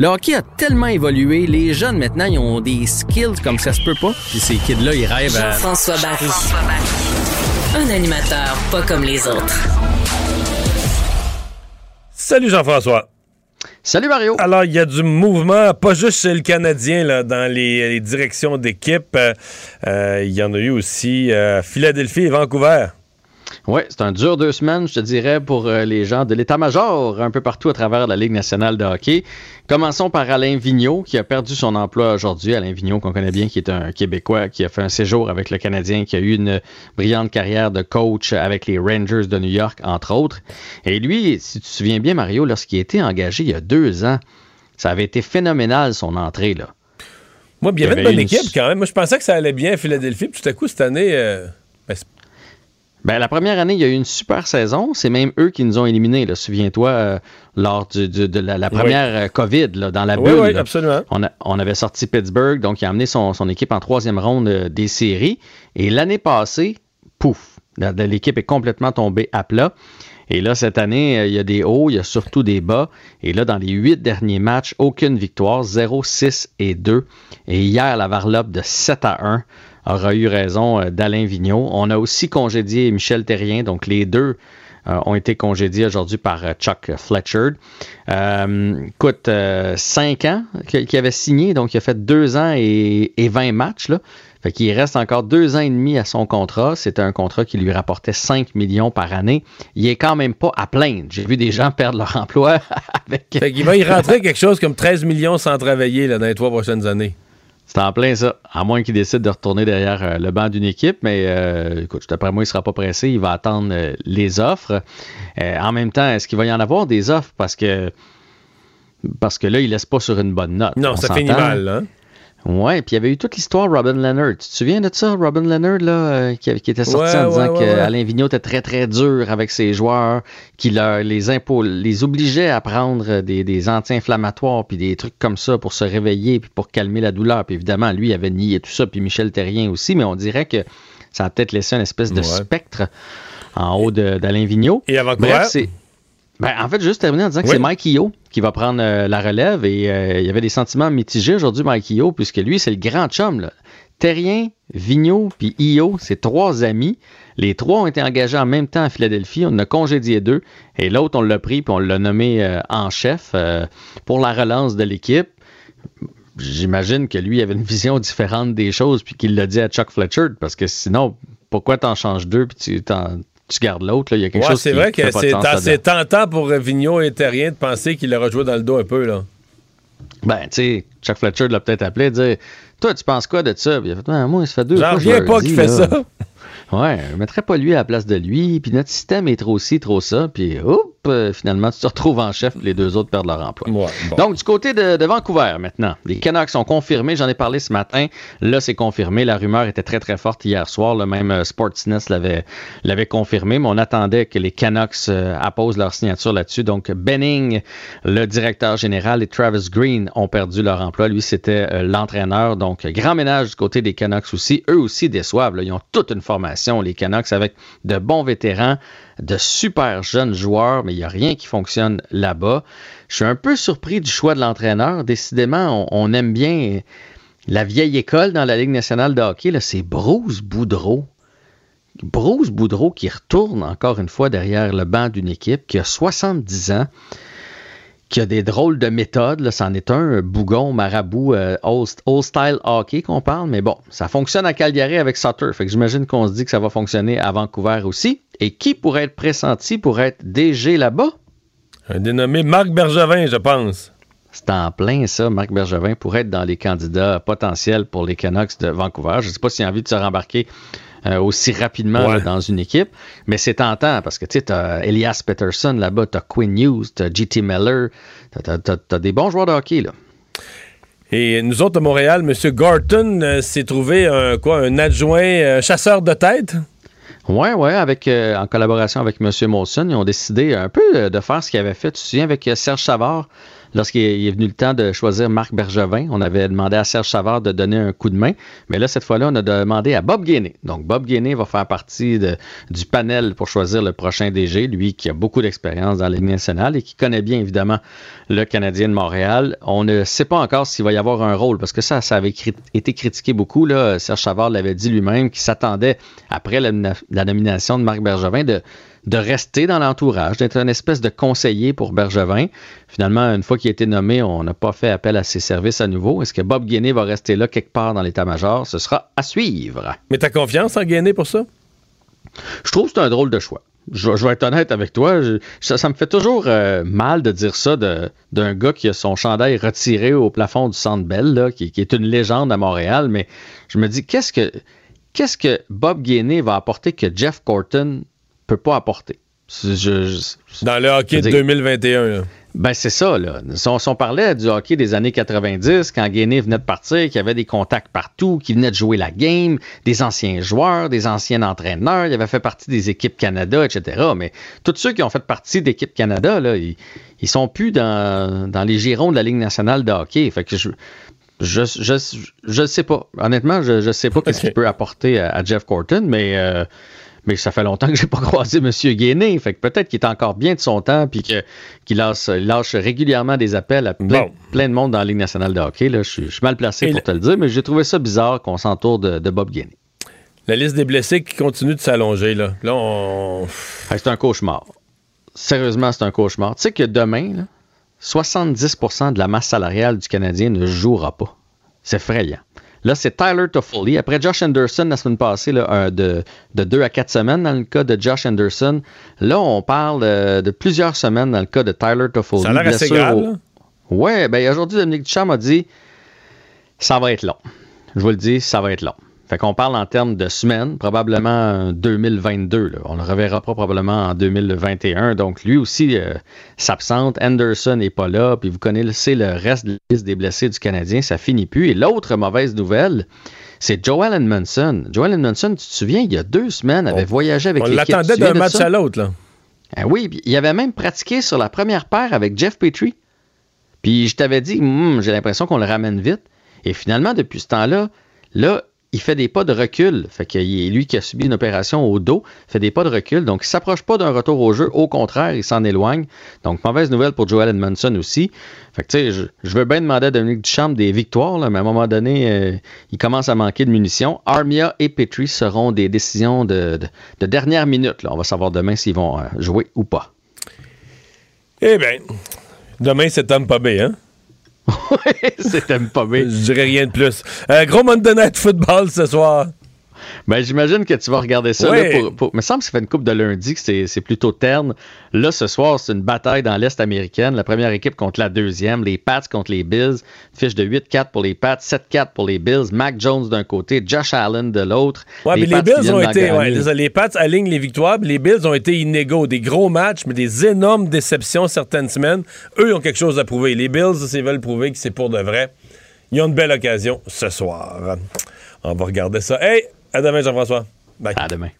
Le hockey a tellement évolué, les jeunes maintenant, ils ont des skills comme ça se peut pas. Puis ces kids-là, ils rêvent à... Jean-François Barry. Un animateur pas comme les autres. Salut Jean-François. Salut Mario. Alors, il y a du mouvement, pas juste chez le Canadien, là, dans les, directions d'équipe. Euh, il y en a eu aussi à Philadelphie et Vancouver. Oui, c'est un dur deux semaines, je te dirais, pour euh, les gens de l'état-major un peu partout à travers la Ligue nationale de hockey. Commençons par Alain Vigneault, qui a perdu son emploi aujourd'hui. Alain Vigneault, qu'on connaît bien, qui est un Québécois, qui a fait un séjour avec le Canadien, qui a eu une brillante carrière de coach avec les Rangers de New York, entre autres. Et lui, si tu te souviens bien, Mario, lorsqu'il a été engagé il y a deux ans, ça avait été phénoménal, son entrée, là. Moi, il y avait une bonne équipe quand même. Moi, je pensais que ça allait bien à Philadelphie. Puis tout à coup, cette année, euh, ben, ben, la première année, il y a eu une super saison. C'est même eux qui nous ont éliminés. Souviens-toi, euh, lors de la, première euh, COVID, dans la bulle. Oui, oui, absolument. On, avait sorti Pittsburgh, donc il a amené son, équipe en troisième ronde euh, des séries. Et l'année passée, pouf, l'équipe est complètement tombée à plat. Et là, cette année, il y a des hauts, il y a surtout des bas. Et là, dans les huit derniers matchs, aucune victoire, 0, 6 et 2. Et hier, la varlope de 7 à 1 aura eu raison euh, d'Alain Vigneault. On a aussi congédié Michel Terrien, donc les deux euh, ont été congédiés aujourd'hui par euh, Chuck Fletcher. écoute, 5 ans qu'il avait signé, donc il a fait 2 ans et, 20 matchs. Là. Fait qu'il reste encore deux ans et demi à son contrat. C'était un contrat qui lui rapportait 5 millions par année. Il est quand même pas à plaindre. J'ai vu des gens perdre leur emploi avec. Fait qu'il va y rentrer quelque chose comme 13 millions sans travailler dans les trois prochaines années. C'est en plein ça. À moins qu'il décide de retourner derrière euh, le banc d'une équipe, mais euh, écoute, d'après moi, il ne sera pas pressé. Il va attendre euh, les offres. en même temps, est-ce qu'il va y en avoir des offres? Parce que parce que là, il ne laisse pas sur une bonne note. Non, ça finit mal, hein? Ouais, puis il y avait eu toute l'histoire Robin Leonard. Tu te souviens de ça, Robin Leonard, là, euh, qui, était sorti en disant qu'Alain Vigneault était très, très dur avec ses joueurs, qu'il les impôts, les obligeait à prendre des, des anti-inflammatoires, puis des trucs comme ça pour se réveiller, puis pour calmer la douleur. Puis évidemment, lui, il avait nié tout ça, puis Michel Terrien aussi, mais on dirait que ça a peut-être laissé une espèce de spectre en haut d'Alain Vigneault. Et avant Bref, c'est ben, en fait, juste terminer en disant que c'est Mike Io qui va prendre euh, la relève et euh, il y avait des sentiments mitigés aujourd'hui, Mike Io, puisque lui, c'est le grand chum. Là. Terrien, Vigneault puis Io, c'est trois amis. Les trois ont été engagés en même temps à Philadelphie. On a congédié deux et l'autre, on l'a pris puis on l'a nommé euh, en chef pour la relance de l'équipe. J'imagine que lui avait une vision différente des choses puis qu'il l'a dit à Chuck Fletcher parce que sinon, pourquoi t'en changes deux puis tu t'en tu gardes l'autre. Il y a quelque chose c'est vrai que c'est tentant pour Vigneault et Terrien de penser qu'il leur joué dans le dos un peu. là. Ben, tu sais, Chuck Fletcher l'a peut-être appelé et dire Toi, tu penses quoi de ça? Il a fait Moi, ça fait deux J'en reviens pas qu'il fait ça. Ouais, je mettrais pas lui à la place de lui, puis notre système est trop ci, trop ça, puis oups, euh, finalement, tu te retrouves en chef, les deux autres perdent leur emploi. Donc, du côté de, Vancouver, maintenant, les Canucks sont confirmés, j'en ai parlé ce matin, là, c'est confirmé, la rumeur était très, très forte hier soir, le même euh, Sportsnet l'avait confirmé, mais on attendait que les Canucks euh, apposent leur signature là-dessus. Donc, Benning, le directeur général, et Travis Green ont perdu leur emploi. Lui, c'était l'entraîneur, donc grand ménage du côté des Canucks aussi. Eux aussi déçoivent, ils ont toute une formation, les Canucks, avec de bons vétérans, de super jeunes joueurs, mais il n'y a rien qui fonctionne là-bas. Je suis un peu surpris du choix de l'entraîneur. Décidément, on, aime bien la vieille école dans la Ligue nationale de hockey. C'est Bruce Boudreau. Bruce Boudreau qui retourne encore une fois derrière le banc d'une équipe qui a 70 ans qui a des drôles de méthodes. C'en est un, bougon, marabout, euh, old, style hockey qu'on parle. Mais bon, ça fonctionne à Calgary avec Sutter. Fait que j'imagine qu'on se dit que ça va fonctionner à Vancouver aussi. Et qui pourrait être pressenti pour être DG là-bas? Un dénommé Marc Bergevin, je pense. C'est en plein ça, Marc Bergevin pourrait être dans les candidats potentiels pour les Canucks de Vancouver. Je ne sais pas s'il a envie de se rembarquer euh, aussi rapidement dans une équipe. Mais c'est tentant parce que tu as Elias Peterson là-bas, tu as Quinn Hughes, tu as JT Miller, tu as, des bons joueurs de hockey. là. Et nous autres à Montréal, M. Gorton euh, s'est trouvé un, quoi, un adjoint euh, chasseur de tête? Oui, oui, avec, en collaboration avec M. Molson, ils ont décidé un peu de faire ce qu'ils avaient fait, tu te souviens, avec Serge Savard lorsqu'il est venu le temps de choisir Marc Bergevin, on avait demandé à Serge Savard de donner un coup de main. Mais là, cette fois-là, on a demandé à Bob Gainé. Donc, Bob Gainé va faire partie du panel pour choisir le prochain DG, lui qui a beaucoup d'expérience dans Ligue nationale et qui connaît bien, évidemment, le Canadien de Montréal. On ne sait pas encore s'il va y avoir un rôle, parce que ça, ça avait été critiqué beaucoup. Serge Savard l'avait dit lui-même, qu'il s'attendait, après la, nomination de Marc Bergevin, de, de rester dans l'entourage, d'être une espèce de conseiller pour Bergevin. Finalement, une fois qu'il a été nommé, on n'a pas fait appel à ses services à nouveau. Est-ce que Bob Guinée va rester là quelque part dans l'état-major? Ce sera à suivre. Mais tu as confiance en Guinée pour ça? Je trouve que c'est un drôle de choix. Je, vais être honnête avec toi. ça, me fait toujours euh, mal de dire ça d'un gars qui a son chandail retiré au plafond du Centre Bell, qui, est une légende à Montréal. Mais je me dis, qu'est-ce que, qu'est-ce que Bob Guinée va apporter que Jeff Corton peut pas apporter? Dans le hockey de 2021. Ben, c'est ça, là. Si on, parlait du hockey des années 90, quand Guinée venait de partir, qu'il y avait des contacts partout, qu'il venait de jouer la game, des anciens joueurs, des anciens entraîneurs, il avait fait partie des équipes Canada, etc. Mais tous ceux qui ont fait partie d'équipes Canada, là, ils, ils sont plus dans, les girons de la Ligue nationale de hockey. Fait que je, je, je, sais pas. Honnêtement, je, je sais pas ce qu'il peut apporter à, Jeff Corton, mais euh, mais ça fait longtemps que j'ai pas croisé M. Guéné. Fait que peut-être qu'il est encore bien de son temps puis qu'il lâche, lâche, régulièrement des appels à plein, de monde dans la Ligue nationale de hockey. Là. Je, suis, mal placé pour te le dire, mais j'ai trouvé ça bizarre qu'on s'entoure de, Bob Guéné. La liste des blessés qui continue de s'allonger. Là, là on... c'est un cauchemar. Sérieusement, c'est un cauchemar. Tu sais que demain, 70% de la masse salariale du Canadien ne jouera pas. C'est effrayant. Là, c'est Tyler Toffoli. Après Josh Anderson la semaine passée, là, de, de deux à quatre semaines dans le cas de Josh Anderson. Là, on parle euh, de plusieurs semaines dans le cas de Tyler Toffoli. Ça a l'air assez grave. Ouais, ben aujourd'hui, Dominique Duchamp a dit ça va être long. Je vous le dis, ça va être long. Fait qu'on parle en termes de semaines, probablement 2022. On le reverra probablement en 2021. Donc, lui aussi euh, s'absente. Anderson n'est pas là. Puis vous connaissez le reste de la liste des blessés du Canadien. Ça finit plus. Et l'autre mauvaise nouvelle, c'est Joel Edmondson. Joel Edmondson, tu te souviens, il y a deux semaines, avait voyagé avec l'équipe. On l'attendait d'un match à l'autre, là. Ah oui, il avait même pratiqué sur la première paire avec Jeff Petrie. Puis je t'avais dit, hmm, j'ai l'impression qu'on le ramène vite. Et finalement, depuis ce temps-là, là, il fait des pas de recul. Fait que lui qui a subi une opération au dos, fait des pas de recul. Donc, il s'approche pas d'un retour au jeu. Au contraire, il s'en éloigne. Donc, mauvaise nouvelle pour Joel Edmondson aussi. Fait que, tu sais, je, veux bien demander à Dominique Duchamp des victoires, mais à un moment donné, euh, il commence à manquer de munitions. Armia et Petrie seront des décisions de, dernière minute. On va savoir demain s'ils vont euh, jouer ou pas. Eh bien, demain, c'est Tom Pabé, hein? C'était pas bien. Je dirais rien de plus. Euh, gros Monday Night Football ce soir. Ben, j'imagine que tu vas regarder ça. pour, me semble que ça fait une coupe de lundi que c'est plutôt terne. Là, ce soir, c'est une bataille dans l'Est américaine. La première équipe contre la deuxième. Les Pats contre les Bills. Fiche de 8-4 pour les Pats, 7-4 pour les Bills. Mac Jones d'un côté, Josh Allen de l'autre. Ouais, les mais les Bills ont été. Ouais, les Pats alignent les victoires. Les Bills ont été inégaux. Des gros matchs, mais des énormes déceptions certaines semaines. Eux ont quelque chose à prouver. Les Bills, s'ils veulent prouver que c'est pour de vrai, ils ont une belle occasion ce soir. On va regarder ça. Hey, à demain, Jean-François. Bye. À demain.